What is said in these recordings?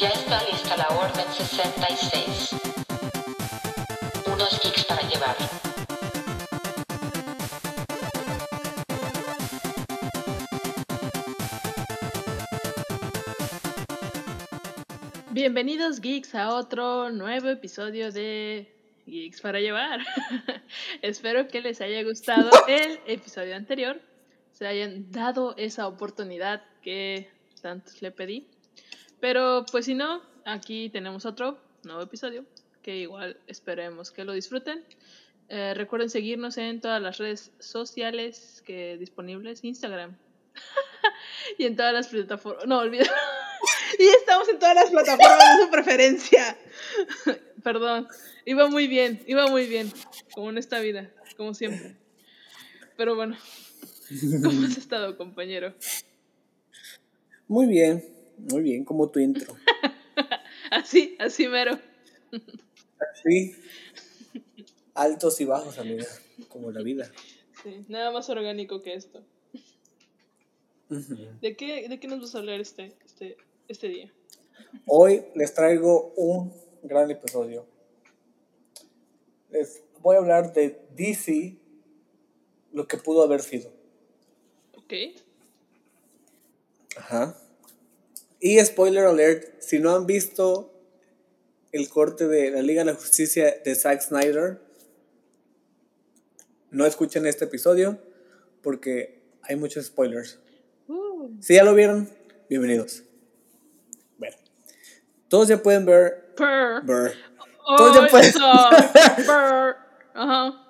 Ya está lista la Orden 66. Unos geeks para llevar. Bienvenidos geeks a otro nuevo episodio de Geeks para llevar. Espero que les haya gustado el episodio anterior, se hayan dado esa oportunidad que tantos le pedí. Pero pues si no, aquí tenemos otro nuevo episodio que igual esperemos que lo disfruten. Eh, recuerden seguirnos en todas las redes sociales que disponibles, Instagram. y en todas las plataformas. No, olvídalo. y estamos en todas las plataformas de su preferencia. Perdón. Iba muy bien, iba muy bien. Como en esta vida, como siempre. Pero bueno. ¿Cómo has estado, compañero? Muy bien, muy bien, como tu intro. así, así mero. Así. Altos y bajos, amiga, como la vida. Sí, nada más orgánico que esto. ¿De, qué, ¿De qué nos vas a hablar este, este, este día? Hoy les traigo un gran episodio. Les voy a hablar de DC, lo que pudo haber sido. Ok. Ajá. Y spoiler alert, si no han visto el corte de la Liga de la Justicia de Zack Snyder, no escuchen este episodio porque hay muchos spoilers. Uh. Si ya lo vieron, bienvenidos. Bueno, todos ya pueden ver. Purr. ver- Oh, Todos ya pueden. Purr. Ajá.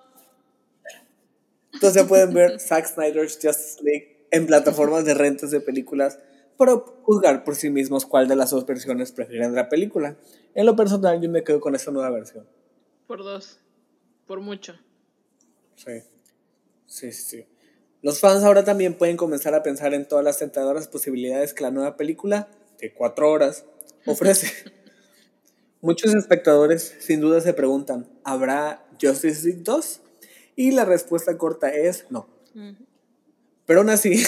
todos ya pueden ver Zack Snyder's Justice League en plataformas de rentas de películas para juzgar por sí mismos cuál de las dos versiones prefieren la película. En lo personal, yo me quedo con esta nueva versión. Por dos. Por mucho. Sí. Sí, sí, sí. Los fans ahora también pueden comenzar a pensar en todas las tentadoras posibilidades que la nueva película, de cuatro horas, ofrece. Muchos espectadores sin duda se preguntan, ¿habrá Justice League 2? Y la respuesta corta es no. Ujú. Pero aún así,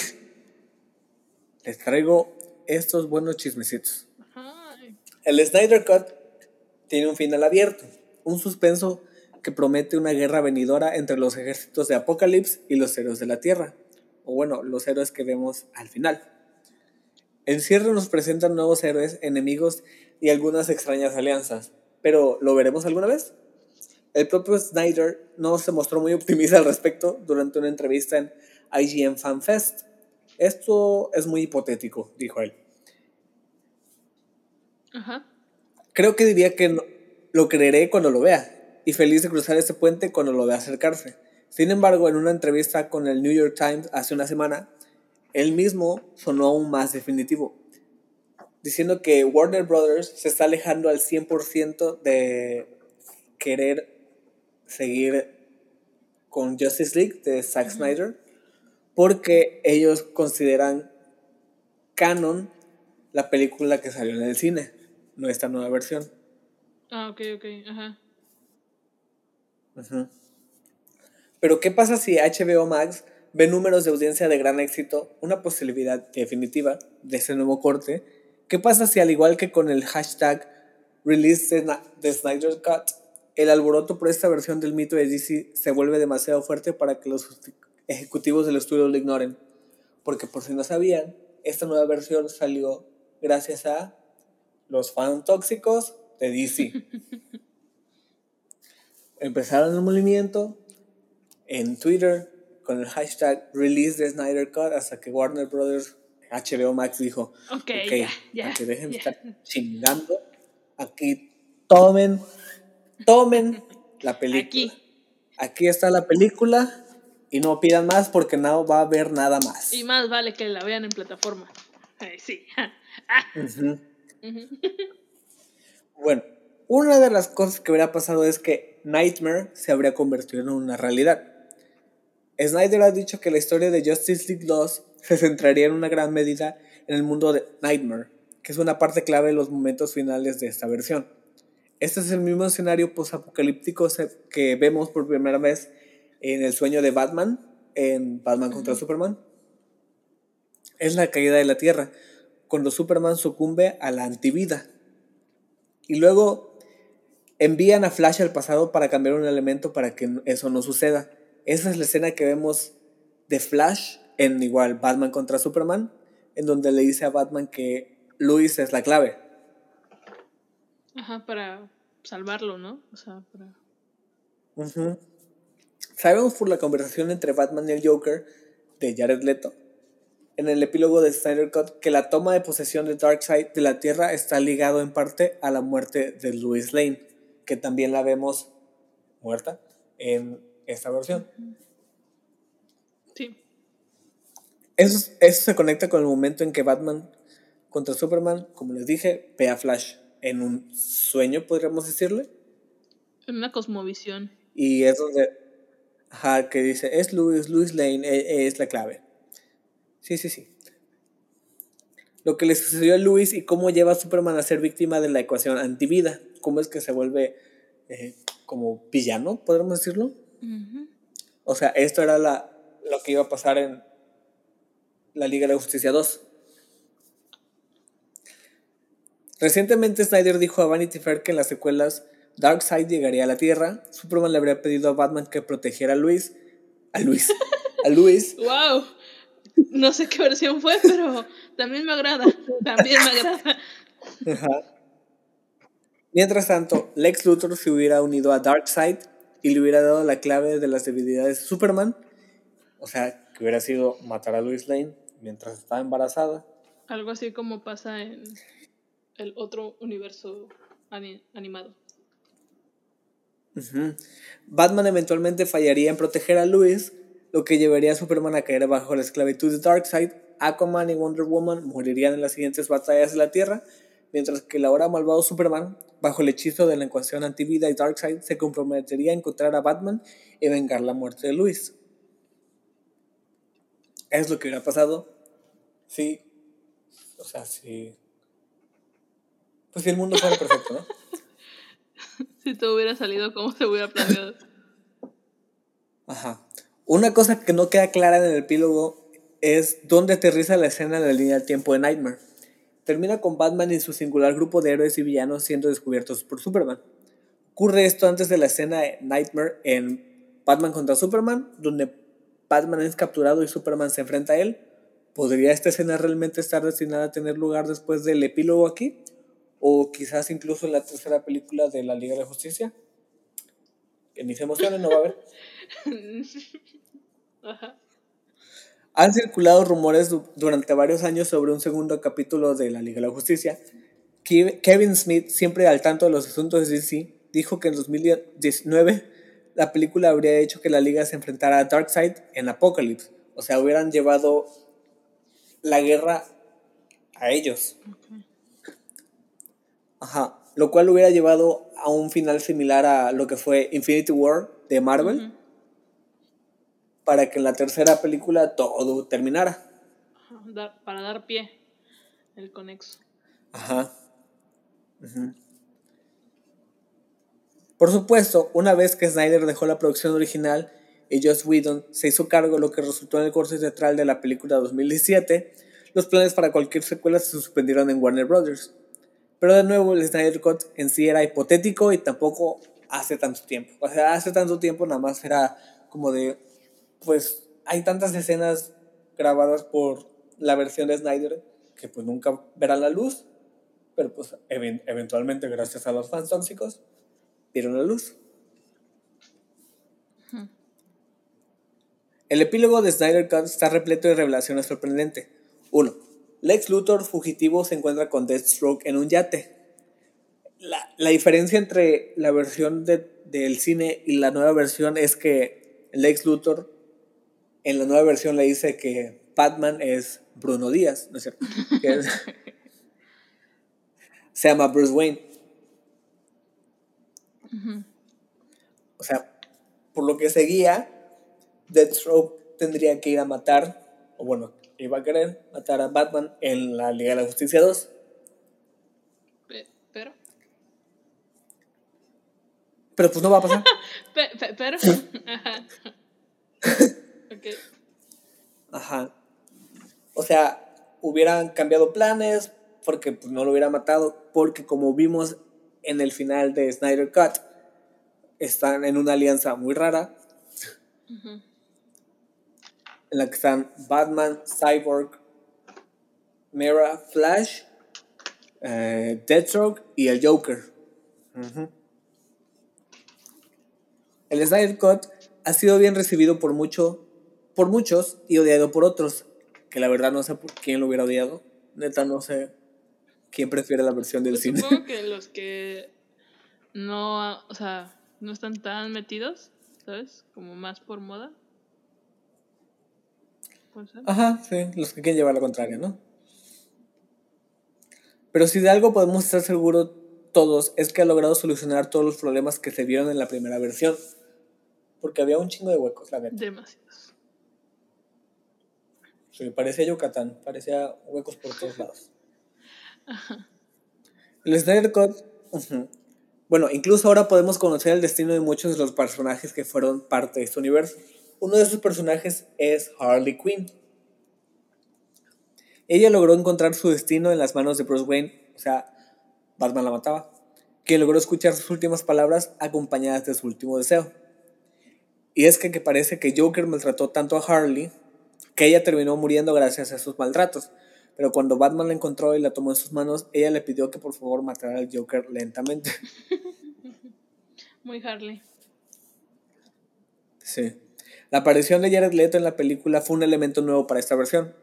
les traigo estos buenos chismecitos. Ajá. El Snyder Cut tiene un final abierto, un suspenso que promete una guerra venidora entre los ejércitos de Apocalipsis y los héroes de la Tierra, o bueno, los héroes que vemos al final. El cierre nos presenta nuevos héroes, enemigos y algunas extrañas alianzas, pero ¿lo veremos alguna vez? El propio Snyder no se mostró muy optimista al respecto durante una entrevista en IGN Fan Fest. Esto es muy hipotético, dijo él. Ajá. Creo que diría que no- lo creeré cuando lo vea y feliz de cruzar ese puente cuando lo vea acercarse. Sin embargo, en una entrevista con el New York Times hace una semana, él mismo sonó aún más definitivo, diciendo que Warner Brothers se está alejando al 100% de querer seguir con Justice League de Zack Snyder porque ellos consideran canon la película que salió en el cine, no esta nueva versión. Ah, ok, ok. Ajá. Ujú. Pero ¿qué pasa si HBO Max ve números de audiencia de gran éxito, una posibilidad definitiva de ese nuevo corte? ¿Qué pasa si al igual que con el hashtag release de Snyder Cut, el alboroto por esta versión del mito de DC se vuelve demasiado fuerte para que los ejecutivos del estudio lo ignoren? Porque por si no sabían, esta nueva versión salió gracias a los fans tóxicos de DC. Empezaron el movimiento en Twitter con el hashtag Release the Snyder Cut hasta que Warner Brothers HBO Max dijo, Ok, ok, ya, ya. para que dejen de ya. estar chingando, aquí tomen, tomen la película. Aquí. Aquí está la película y no pidan más porque no va a haber nada más. Y más vale que la vean en plataforma. Sí. Bueno, una de las cosas que hubiera pasado es que Nightmare se habría convertido en una realidad. Snyder ha dicho que la historia de Justice League 2 se centraría en una gran medida en el mundo de Nightmare, que es una parte clave de los momentos finales de esta versión. Este es el mismo escenario posapocalíptico se- que vemos por primera vez en el sueño de Batman, en Batman contra Superman. Es la caída de la Tierra, cuando Superman sucumbe a la antivida, Y luego envían a Flash al pasado para cambiar un elemento para que eso no suceda. Esa es la escena que vemos de Flash en igual Batman contra Superman, en donde le dice a Batman que Luis es la clave. Ajá, para salvarlo, ¿no? O sea, para... Ujú. Sabemos por la conversación entre Batman y el Joker de Jared Leto en el epílogo de Snyder Cut que la toma de posesión de Darkseid de la Tierra está ligado en parte a la muerte de Louis Lane, que también la vemos muerta en esta versión. Sí. Eso, eso se conecta con el momento en que Batman contra Superman, como les dije, ve a Flash en un sueño, podríamos decirle. En una cosmovisión. Y es donde, ajá, que dice, es Louis, Louis Lane, e- es la clave. Sí, sí, sí. Lo que le sucedió a Louis y cómo lleva a Superman a ser víctima de la ecuación antivida. Cómo es que se vuelve eh, como villano, podríamos decirlo. O sea, esto era la, lo que iba a pasar en la Liga de la Justicia 2. Recientemente Snyder dijo a Vanity Fair que en las secuelas Darkseid llegaría a la Tierra. Superman le habría pedido a Batman que protegiera a Luis. A Luis. A Luis. ¡Wow! No sé qué versión fue, pero también me agrada. También me agrada. Ajá. Mientras tanto, Lex Luthor se hubiera unido a Darkseid y le hubiera dado la clave de las debilidades de Superman. O sea, que hubiera sido matar a Lois Lane mientras estaba embarazada. Algo así como pasa en el otro universo ani- Batman eventualmente fallaría en proteger a Lois, lo que llevaría a Superman a caer bajo la esclavitud de Darkseid. Aquaman y Wonder Woman morirían en las siguientes batallas de la Tierra, mientras que el ahora malvado Superman, bajo el hechizo de la ecuación antivida y Darkseid, se comprometería a encontrar a Batman y vengar la muerte de Lois. Es lo que hubiera pasado. Sí. O sea, sí. Pues si el mundo fuera perfecto, ¿no? Si todo hubiera salido como se hubiera planeado. Ajá. Una cosa que no queda clara en el epílogo es dónde aterriza la escena en la línea del tiempo de Nightmare. Termina con Batman y su singular grupo de héroes y villanos siendo descubiertos por Superman. Ocurre esto antes de la escena de Nightmare en Batman contra Superman, donde Batman es capturado y Superman se enfrenta a él. ¿Podría esta escena realmente estar destinada a tener lugar después del epílogo aquí? ¿O quizás incluso en la tercera película de la Liga de la Justicia? Que ni se emocionen, no va a haber. Ajá. Han circulado rumores du- durante varios años sobre un segundo capítulo de la Liga de la Justicia. Ke- Kevin Smith, siempre al tanto de los asuntos de DC, dijo que en 2019 la película habría hecho que la Liga se enfrentara a Darkseid en Apocalypse. O sea, hubieran llevado la guerra a ellos. Ajá. Lo cual hubiera llevado a un final similar a lo que fue Infinity War de Marvel. Para que en la tercera película todo terminara. Ajá, para dar pie el conexo. Ajá. Por supuesto, una vez que Snyder dejó la producción original y Joss Whedon se hizo cargo, lo que resultó en el corte teatral de la película 2017, los planes para cualquier secuela se suspendieron en Warner Brothers. Pero de nuevo, el Snyder Cut en sí era hipotético y tampoco hace tanto tiempo. O sea, hace tanto tiempo nada más era como de, pues hay tantas escenas grabadas por la versión de Snyder que pues nunca verán la luz, pero pues even- eventualmente gracias a los fans tóxicos vieron la luz. El epílogo de Snyder Cut está repleto de revelaciones sorprendentes. 1. Lex Luthor fugitivo se encuentra con Deathstroke en un yate. La, la diferencia entre la versión de- del cine y la nueva versión es que Lex Luthor en la nueva versión le dice que Batman es Bruno Díaz, ¿no es cierto? Que es- se llama Bruce Wayne. O sea, por lo que seguía, Deathstroke tendría que ir a matar, o bueno, iba a querer matar a Batman en la Liga de la Justicia 2. Pe- Pero. Pero pues no va a pasar. pe- pe- pero. Ajá. Ok. Ajá. O sea, hubieran cambiado planes porque pues, no lo hubiera matado, porque como vimos en el final de Snyder Cut están en una alianza muy rara Ujú. En la que están Batman, Cyborg, Mera, Flash, eh, Deathstroke y el Joker. El Snyder Cut ha sido bien recibido por, mucho, por muchos y odiado por otros, que la verdad no sé por quién lo hubiera odiado. Neta, no sé quién prefiere la versión del Pues cine. supongo que los que no, o sea, no están tan metidos, ¿sabes? Como más por moda. Ajá, sí, los que quieren llevar la contraria, ¿no? Pero si de algo podemos estar seguros todos es que ha logrado solucionar todos los problemas que se vieron en la primera versión. Porque había un chingo de huecos, la verdad. Demasiados. Sí, parecía Yucatán, parecía huecos por todos lados. El Snyder Cut. Bueno, incluso ahora podemos conocer el destino de muchos de los personajes que fueron parte de este universo. Uno de esos personajes es Harley Quinn. Ella logró encontrar su destino en las manos de Bruce Wayne, o sea, Batman la mataba, quien logró escuchar sus últimas palabras acompañadas de su último deseo. Y es que, que parece que Joker maltrató tanto a Harley que ella terminó muriendo gracias a esos maltratos. Pero cuando Batman la encontró y la tomó en sus manos, ella le pidió que por favor matara al Joker lentamente. Muy Harley. Sí. La aparición de Jared Leto en la película fue un elemento nuevo para esta versión.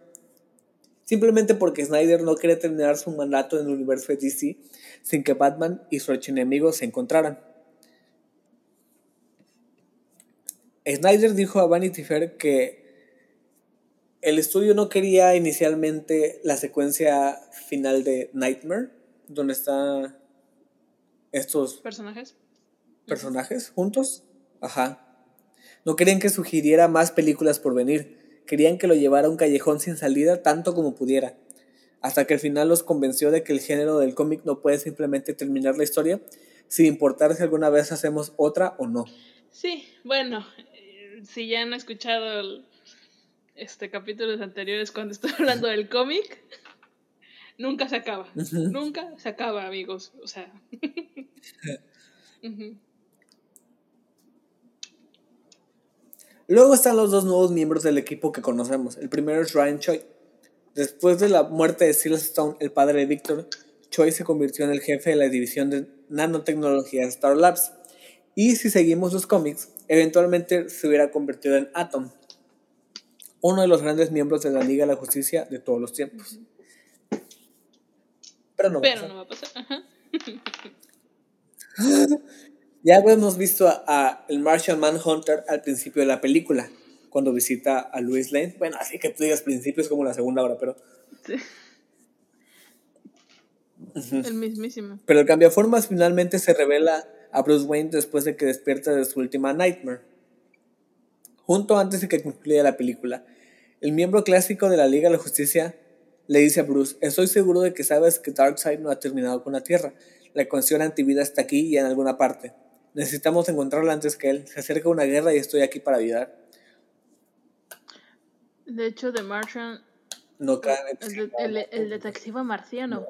Simplemente porque Snyder no quería terminar su mandato en el universo de DC sin que Batman y su archienemigo se encontraran. Snyder dijo a Vanity Fair que el estudio no quería inicialmente la secuencia final de Nightmare, donde están estos Personajes. personajes juntos. Ajá. No querían que sugiriera más películas por venir. Querían que lo llevara a un callejón sin salida tanto como pudiera. Hasta que al final los convenció de que el género del cómic no puede simplemente terminar la historia, sin importar si alguna vez hacemos otra o no. Sí, bueno, eh, si ya han escuchado el- este capítulos anteriores cuando estoy hablando del cómic, nunca se acaba. Nunca se acaba, amigos. O sea. Luego están los dos nuevos miembros del equipo que conocemos. El primero es Ryan Choi. Después de la muerte de Silas Stone, el padre de Victor, Choi se convirtió en el jefe de la división de nanotecnología de Star Labs. Y si seguimos los cómics, eventualmente se hubiera convertido en Atom, uno de los grandes miembros de la Liga de la Justicia de todos los tiempos. Pero no. va a Pero pasar. no va a pasar. Ajá. Ya hemos visto a, a el Martian Manhunter al principio de la película, cuando visita a Louis Lane. Bueno, así que tú digas principio es como la segunda hora, pero, Sí. El mismísimo. pero el cambiaformas finalmente se revela a Bruce Wayne después de que despierta de su última Nightmare. Junto antes de que concluya la película, el miembro clásico de la Liga de la Justicia le dice a Bruce, estoy seguro de que sabes que Darkseid no ha terminado con la Tierra. La ecuación antivida está aquí y en alguna parte. Necesitamos encontrarla antes que él. Se acerca una guerra y estoy aquí para ayudar. De hecho, The Martian, No cabe. el, de- el- el detective marciano,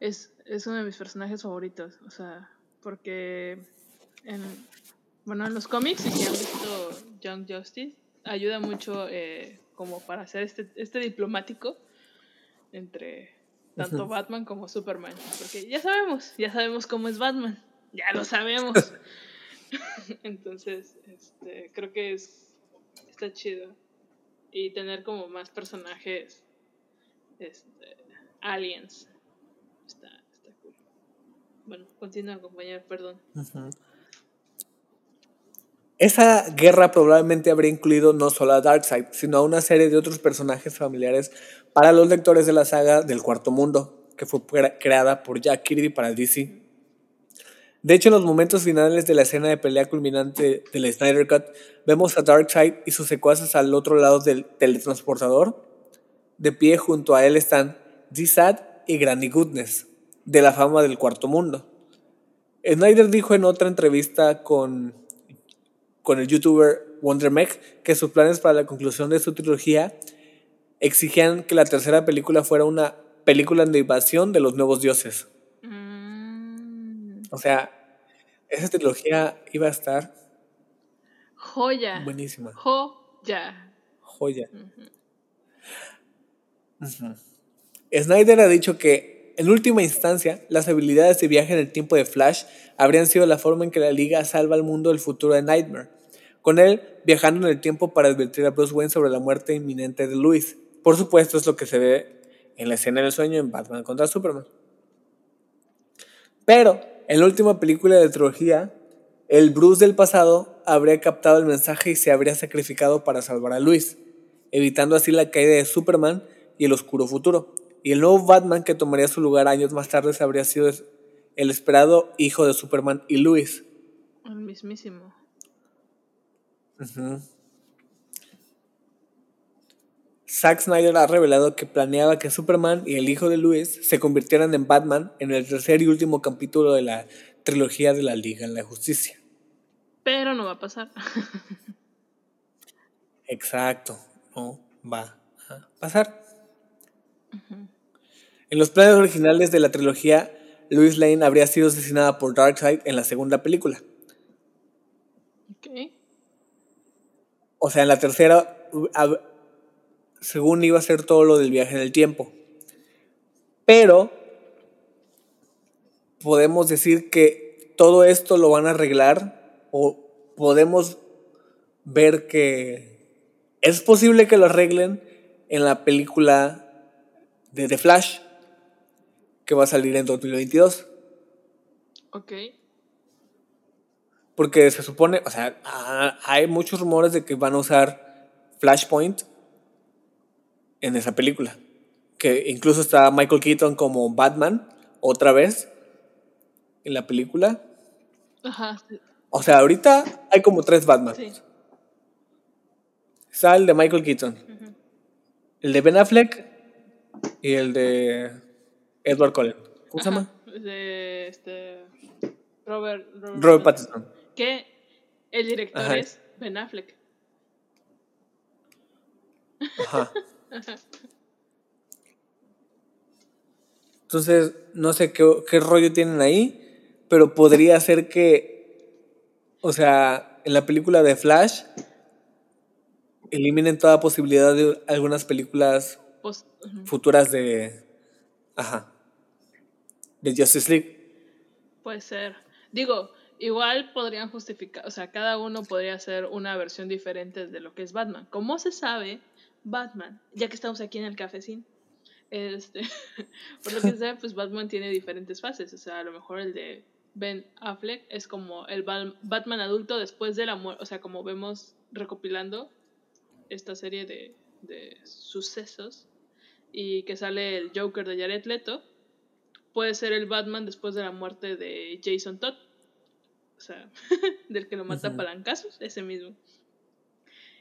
es, es uno de mis personajes favoritos. O sea, porque en, bueno, en los cómics, y si han visto Young Justice, ayuda mucho eh, como para hacer este, este diplomático entre tanto. Batman como Superman. Porque ya sabemos, ya sabemos cómo es Batman. Ya lo sabemos. Entonces, este, creo que es está chido. Y tener como más personajes este, aliens. Está, está cool. Bueno, continúa, compañero, perdón. Esa guerra probablemente habría incluido no solo a Darkseid, sino a una serie de otros personajes familiares para los lectores de la saga del Cuarto Mundo, que fue cre- creada por Jack Kirby para DC. De hecho, en los momentos finales de la escena de pelea culminante del Snyder Cut, vemos a Darkseid y sus secuaces al otro lado del teletransportador. De pie junto a él están D-Sad y Granny Goodness, de la fama del Cuarto Mundo. Snyder dijo en otra entrevista con, con el youtuber WonderMech que sus planes para la conclusión de su trilogía exigían que la tercera película fuera una película de invasión de los nuevos dioses. O sea, esa trilogía iba a estar Joya. buenísima. Joya. Joya. Snyder ha dicho que, en última instancia, las habilidades de viaje en el tiempo de Flash habrían sido la forma en que la Liga salva al mundo del futuro de Nightmare, con él viajando en el tiempo para advertir a Bruce Wayne sobre la muerte inminente de Luis. Por supuesto, es lo que se ve en la escena del sueño en Batman contra Superman. Pero, en la última película de la trilogía, el Bruce del pasado habría captado el mensaje y se habría sacrificado para salvar a Luis, evitando así la caída de Superman y el oscuro futuro. Y el nuevo Batman que tomaría su lugar años más tarde habría sido el esperado hijo de Superman y Luis. El mismísimo. Zack Snyder ha revelado que planeaba que Superman y el hijo de Luis se convirtieran en Batman en el tercer y último capítulo de la trilogía de la Liga de la Justicia. Pero no va a pasar. Exacto, no va a pasar. En los planes originales de la trilogía, Lois Lane habría sido asesinada por Darkseid en la segunda película. ok. O sea, en la tercera, según iba a ser todo lo del viaje en el tiempo. Pero podemos decir que todo esto lo van a arreglar o podemos ver que es posible que lo arreglen en la película de The Flash que va a salir en 2022. Ok. Porque se supone, o sea, ah, hay muchos rumores de que van a usar Flashpoint en esa película. Que incluso está Michael Keaton como Batman otra vez en la película. Ajá. sí, O sea, ahorita hay como tres Batman. Sí. Está el de Michael Keaton, el de Ben Affleck y el de Edward Cullen. ¿Cómo se llama? De este. Robert. Robert, Robert Pattinson. Que el director Ajá. es Ben Affleck. Ajá. Entonces, no sé qué, qué rollo tienen ahí, pero podría ser que, o sea, en la película de Flash, eliminen toda posibilidad de algunas películas futuras de, ajá, de Justice League. Puede ser. Digo, igual podrían justificar, o sea, cada uno podría hacer una versión diferente de lo que es Batman. Como se sabe, Batman, ya que estamos aquí en el cafecín, este, por lo que se sabe, pues Batman tiene diferentes fases. O sea, a lo mejor el de Ben Affleck es como el Ba- Batman adulto después de la muerte, o sea, como vemos recopilando esta serie de, de sucesos y que sale el Joker de Jared Leto puede ser el Batman después de la muerte de Jason Todd. O sea, del que lo mata palancazos, ese mismo.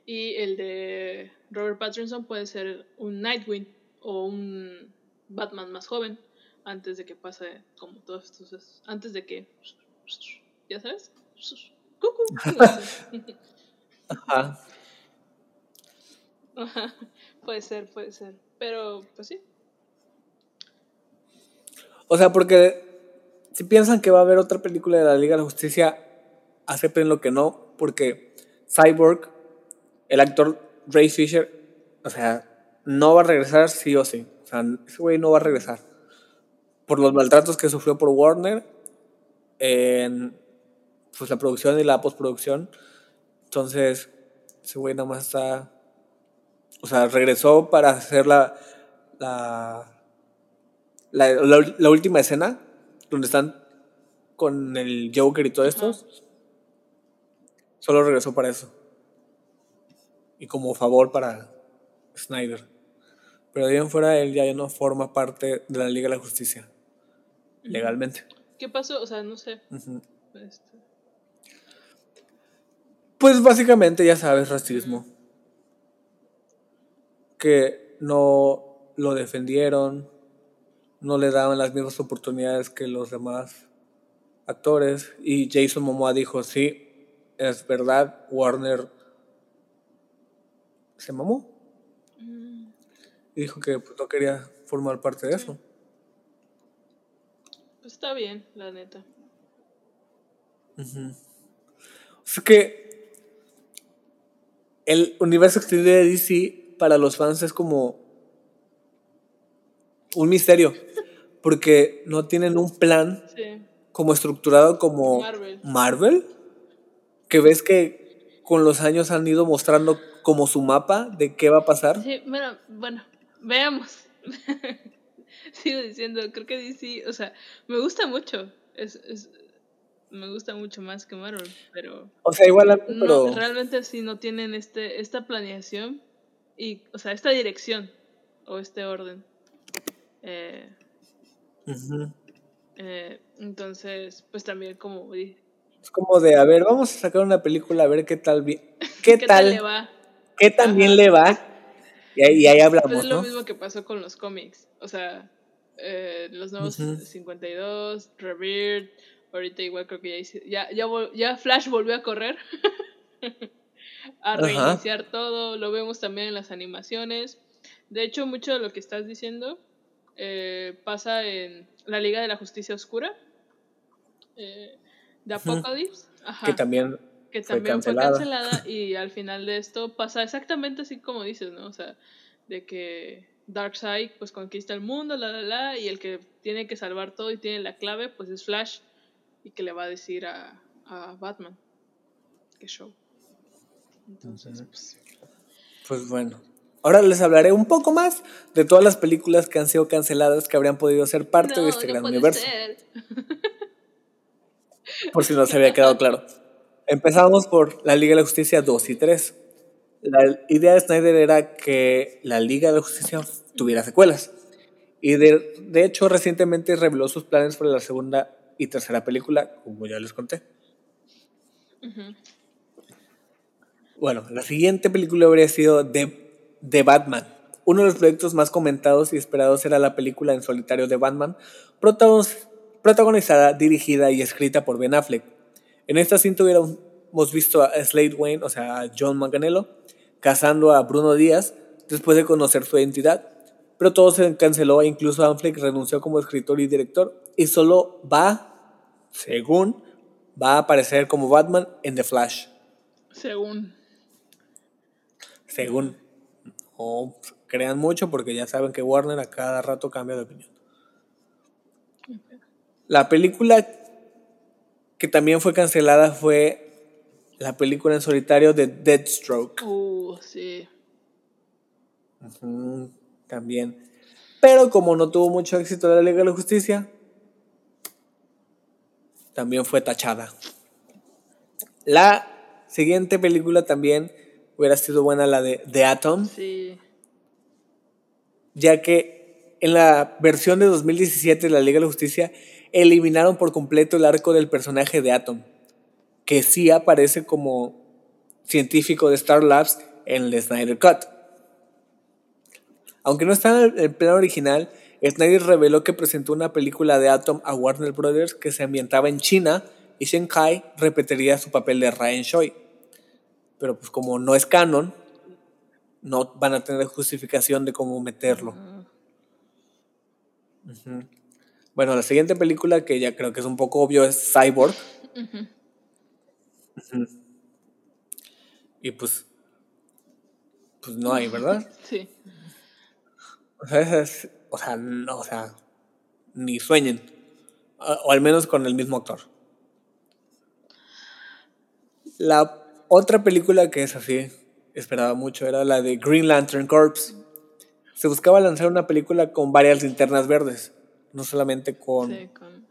Y el de Robert Pattinson puede ser un Nightwing o un Batman más joven, antes de que pase como todos estos. Antes de que. ¿Ya sabes? Cucu. Ajá. Ajá, puede ser, puede ser. Pero, pues sí. O sea, porque si piensan que va a haber otra película de la Liga de la Justicia, acepten lo que no, porque Cyborg, el actor Ray Fisher, o sea, no va a regresar sí o sí. O sea, ese güey no va a regresar. Por los maltratos que sufrió por Warner en pues, la producción y la postproducción. Entonces, ese güey nada más está. O sea, regresó para hacer la, la la, la- la última escena, donde están con el Joker y todo esto, Ajá. solo regresó para eso. Y como favor para Snyder. Pero de ahí en fuera él ya no forma parte de la Liga de la Justicia. Legalmente. ¿Qué pasó? O sea, no sé. Este, Pues básicamente ya sabes, racismo. Que no lo defendieron, no le daban las mismas oportunidades que los demás actores. Y Jason Momoa dijo, sí, es verdad, Warner se mamó. mm, Y dijo que pues, no quería formar parte de eso. pues está bien, la neta. Es que el universo extendido de DC para los fans es como un misterio, porque no tienen un plan Sí. como estructurado como Marvel. Marvel, que ves que con los años han ido mostrando como su mapa de qué va a pasar. Sí, bueno, bueno, veamos. Sigo diciendo, creo que DC, o sea, me gusta mucho. Es, es, me gusta mucho más que Marvel, pero O sea, igual, a mí, no, pero realmente sí no tienen este, esta planeación y, o sea, esta dirección o este orden. Eh, eh, entonces, pues también como es como de, a ver, vamos a sacar una película a ver qué tal, vi- qué, tal, le va? Qué Ajá. le va. Y ahí, y ahí Pues hablamos, es lo ¿no? mismo que pasó con los cómics. O sea, eh, los nuevos Ujú. 52, Rebirth, ahorita igual creo que ya ya, ya, Flash volvió a correr. a reiniciar todo. Lo vemos también en las animaciones. De hecho, mucho de lo que estás diciendo eh, pasa en la Liga de la Justicia Oscura. eh, de. Apocalypse. Ajá Que también que también fue cancelada. cancelada y al final de esto pasa exactamente así como dices, ¿no? O sea, de que Darkseid pues conquista el mundo, la la la, y el que tiene que salvar todo y tiene la clave pues es Flash y que le va a decir a, a Batman. Qué show. Entonces, pues, Pues bueno. Ahora les hablaré un poco más de todas las películas que han sido canceladas que habrían podido ser parte no, de este no gran universo. ser. Por si no se había quedado claro. Empezamos por la Liga de la Justicia 2 y 3. La idea de Snyder era que la Liga de la Justicia tuviera secuelas. Y de, de hecho, recientemente reveló sus planes para la segunda y tercera película, como ya les conté. Bueno, la siguiente película habría sido The, The Batman. Uno de los proyectos más comentados y esperados era la película en solitario de Batman, protagonizada, dirigida y escrita por Ben Affleck. En esta cinta hubiéramos visto a Slade Wayne, o sea, a John Manganello, cazando a Bruno Díaz después de conocer su identidad. Pero todo se canceló e incluso Affleck renunció como escritor y director y solo va, según, va a aparecer como Batman en The Flash. Según. Según. No crean mucho porque ya saben que Warner a cada rato cambia de opinión. La película que también fue cancelada fue la película en solitario de Deathstroke. Uh, sí. También. Pero como no tuvo mucho éxito la Liga de la Justicia, también fue tachada. La siguiente película también hubiera sido buena, la de The Atom. Sí. ya que en la versión de 2017 de la Liga de la Justicia eliminaron por completo el arco del personaje de Atom, que sí aparece como científico de Star Labs en el Snyder Cut. Aunque no está en el plan original, Snyder reveló que presentó una película de Atom a Warner Brothers que se ambientaba en China y Shanghai repetiría su papel de Ryan Choi. Pero pues como no es canon, no van a tener justificación de cómo meterlo. Bueno, la siguiente película que ya creo que es un poco obvio es Cyborg. Y pues, pues no hay, ¿verdad? Sí. O sea, esa es- o sea, no, o sea, ni sueñen. O, o al menos con el mismo actor. La otra película que es así, esperaba mucho, era la de Green Lantern Corps. Se buscaba lanzar una película con varias linternas verdes, no solamente con... Sí, con-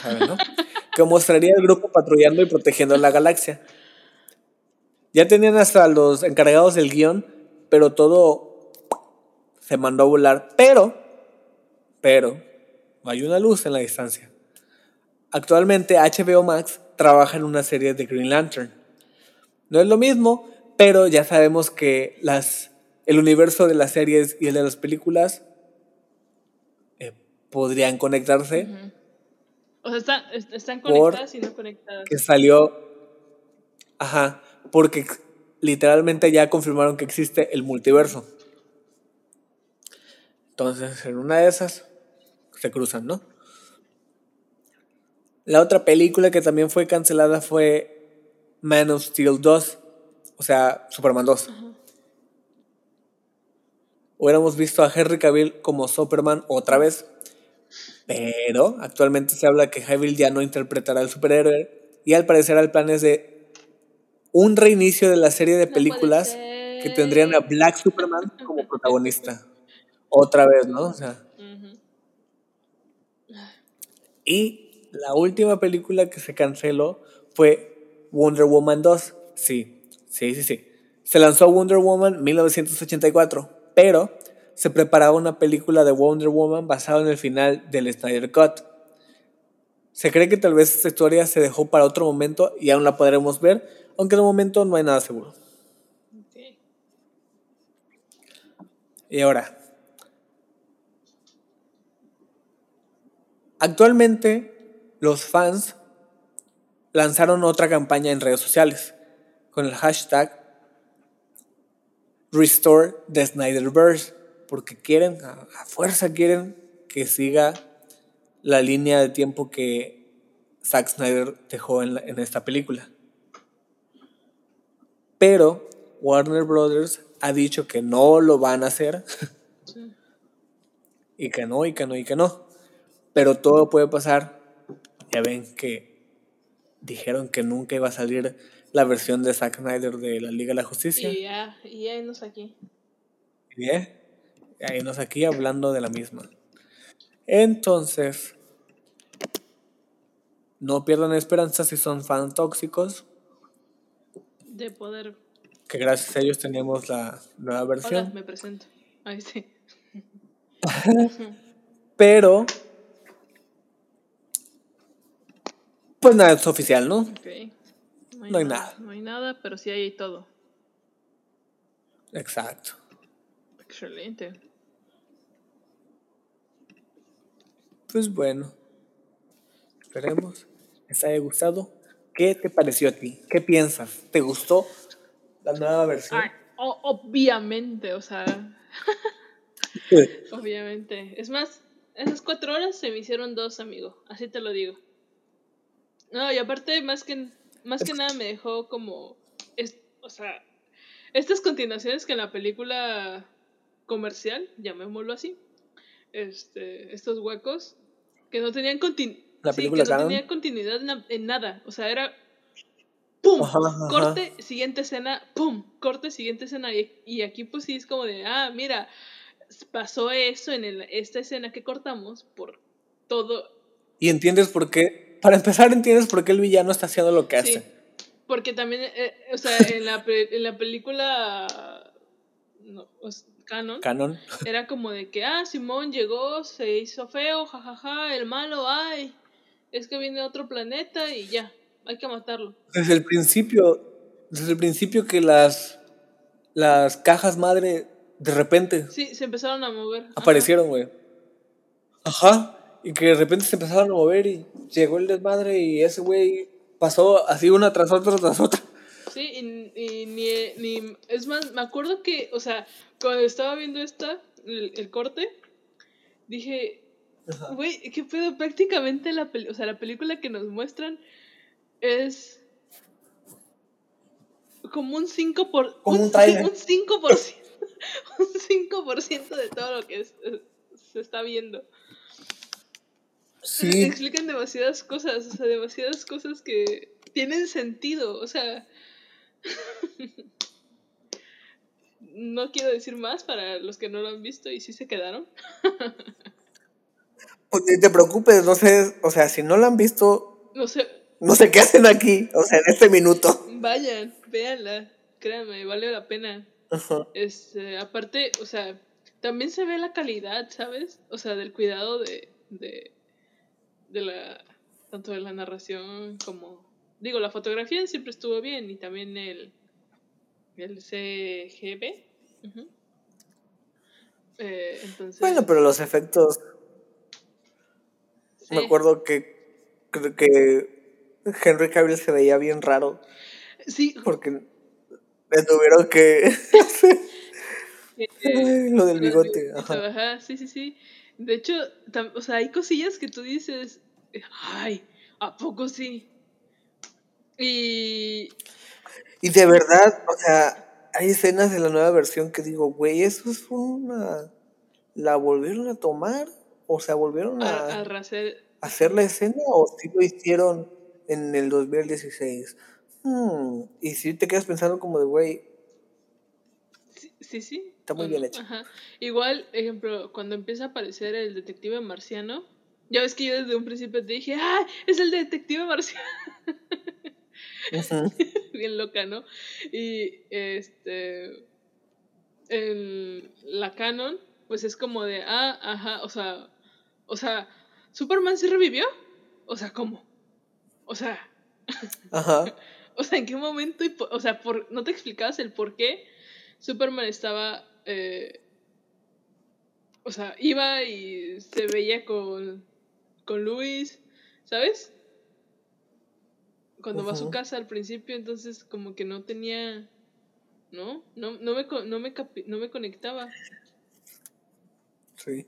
saben, ¿no? que mostraría el grupo patrullando y protegiendo la galaxia. Ya tenían hasta los encargados del guion, pero todo se mandó a volar. Pero, pero, hay una luz en la distancia. Actualmente HBO Max trabaja en una serie de Green Lantern. No es lo mismo, pero ya sabemos que las, el universo de las series y el de las películas eh, podrían conectarse. O sea, está- est- están conectadas y no conectadas. que salió. Ajá, porque literalmente ya confirmaron que existe el multiverso. Entonces, en una de esas se cruzan, ¿no? La otra película que también fue cancelada fue Man of Steel 2, o sea, Superman 2. Hubiéramos visto a Henry Cavill como Superman otra vez, pero actualmente se habla que Cavill ya no interpretará al superhéroe y al parecer el plan es de un reinicio de la serie de No películas que tendrían a. Black Superman como protagonista. Otra vez, ¿no? O sea. Y la última película que se canceló fue Wonder Woman 2. Sí, sí, sí, sí. Se lanzó Wonder Woman 1984, pero se preparaba una película de Wonder Woman basada en el final del Snyder Cut. Se cree que tal vez esta historia se dejó para otro momento y aún la podremos ver, aunque de momento no hay nada seguro. Y ahora, actualmente los fans lanzaron otra campaña en redes sociales con el hashtag Restore the Snyderverse porque quieren, a, a fuerza quieren que siga la línea de tiempo que Zack Snyder dejó en, la- en esta película. Pero Warner Brothers ha dicho que no lo van a hacer Sí. y que no, y que no, y que no. Pero todo puede pasar. Ya ven que dijeron que nunca iba a salir la versión de Zack Snyder de la Liga de la Justicia. Y ya, y ya nos aquí. Bien. Ahí nos aquí hablando de la misma. Entonces, no pierdan esperanza si son fans tóxicos, De poder. que gracias a ellos tenemos la nueva Hola, versión. me presento. Ahí sí. Pero, pues nada, es oficial, ¿no? No hay nada. No hay nada, pero sí hay todo. Exacto. Excelente. Pues bueno, esperemos que les haya gustado. ¿Qué te pareció a ti? ¿Qué piensas? ¿Te gustó la nueva versión? Ay, obviamente, o sea, obviamente. Es más, esas cuatro horas se me hicieron dos, amigo. Así te lo digo. No, y aparte, más que, más que nada me dejó como. Es, o sea, estas continuaciones que en la película comercial, llamémoslo así, este, estos huecos, que no tenían continuidad. ¿La sí, película que no continuidad en, na- en nada. O sea, era. ¡Pum! Ajá, ajá. Corte, siguiente escena, ¡pum! Corte, siguiente escena. Y, y aquí, pues sí es como de, ah, mira, pasó eso en el- esta escena que cortamos por todo. Y entiendes por qué. Para empezar, entiendes por qué el villano está haciendo lo que hace. Sí. Porque también, eh, o sea, en la, en la película. No, o s- canon. Canon. Era como de que, ah, Simón llegó, se hizo feo, jajaja, el malo, ay, es que viene de otro planeta y ya, hay que matarlo. Desde el principio, desde el principio que las, las cajas madre de repente Sí, se empezaron a mover. aparecieron, güey. Ajá. Y que de repente se empezaron a mover y llegó el desmadre y ese güey pasó así una tras otra tras otra. Sí, y, y ni, ni. Es más, me acuerdo que, o sea, cuando estaba viendo esta, el, el corte, dije, güey, ¿qué pedo? Prácticamente la, peli- o sea, la película que nos muestran es. Como un 5%. Por, Como un sí, tráiler. un 5%. un 5% de todo lo que es- se está viendo. Sí. Explican demasiadas cosas, o sea, demasiadas cosas que tienen sentido, o sea... no quiero decir más para los que no lo han visto y sí se quedaron. Pues ni te preocupes, no sé, o sea, si no lo han visto, No sé, no sé qué hacen aquí, o sea, en este minuto. vayan, véanla, créanme, vale la pena. Ajá. Este, aparte, o sea, también se ve la calidad, ¿sabes? O sea, del cuidado de, de, de la, tanto de la narración como, digo, la fotografía siempre estuvo bien y también el, el CGB. Eh, entonces, Bueno, pero los efectos, sí. me acuerdo que creo que Henry Cavill se veía bien raro Sí, porque le tuvieron que eh, Ay, lo del bigote, ajá, sí, sí, sí. De hecho, o sea, hay cosillas que tú dices, ay, ¿A poco sí? Y. Y de verdad, o sea, hay escenas de la nueva versión que digo, güey, eso es una... ¿La volvieron a tomar? O sea, ¿volvieron A, a, a rehacer- hacer la escena o sí lo hicieron en el 2016? Hmm, Y si te quedas pensando como de, güey, Sí, sí, sí. Está muy ¿o bien hecho. Ajá. Igual, ejemplo, cuando empieza a aparecer el detective marciano, ya ves que yo desde un principio te dije, ¡ah! Es el detective marciano. Bien loca, ¿no? Y este. el- la canon, pues es como de, ah, ajá, o sea, o sea, ¿Superman se revivió? O sea, ¿cómo? O sea, ajá, o sea, ¿en qué momento? y o sea, por, ¿no te explicabas el por qué Superman estaba... eh, o sea, iba y se veía con, con Luis, ¿sabes? Cuando va a su casa al principio, entonces como que no tenía... ¿No? No, no, me, no, me, no me conectaba. sí.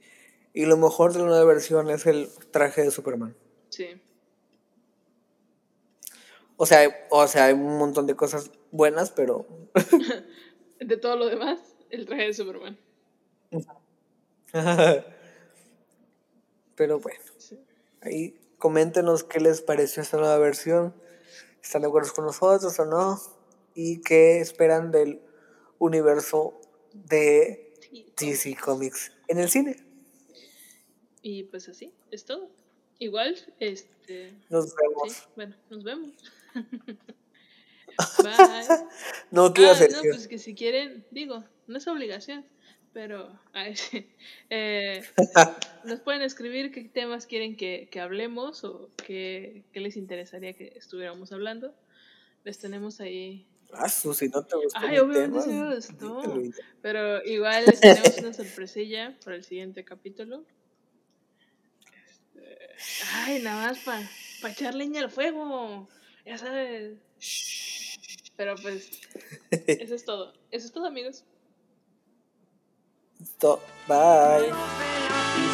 Y lo mejor de la nueva versión es el traje de Superman. Sí. O sea, o sea, hay un montón de cosas buenas, pero De todo lo demás, el traje de Superman. pero bueno, Sí. ahí coméntenos qué les pareció esta nueva versión. ¿Están de acuerdo con nosotros o no? ¿Y qué esperan del universo de DC Comics en el cine? Y pues así, es todo. Igual, este... Nos vemos. Sí, bueno, nos vemos. Bye. No, ¿qué Ah, no, pues que si quieren, digo, no es obligación, pero ay, sí, eh, nos pueden escribir qué temas quieren que, que hablemos o qué, qué les interesaría que estuviéramos hablando. Les tenemos ahí, Ah, si no te gustó Ay, obviamente tema, me gustó. pero igual les tenemos una sorpresilla para el siguiente capítulo. Este, ay, nada más para echar leña al fuego, ya sabes. Pero pues, eso es todo. Eso es todo, amigos. To- Bye. Bye.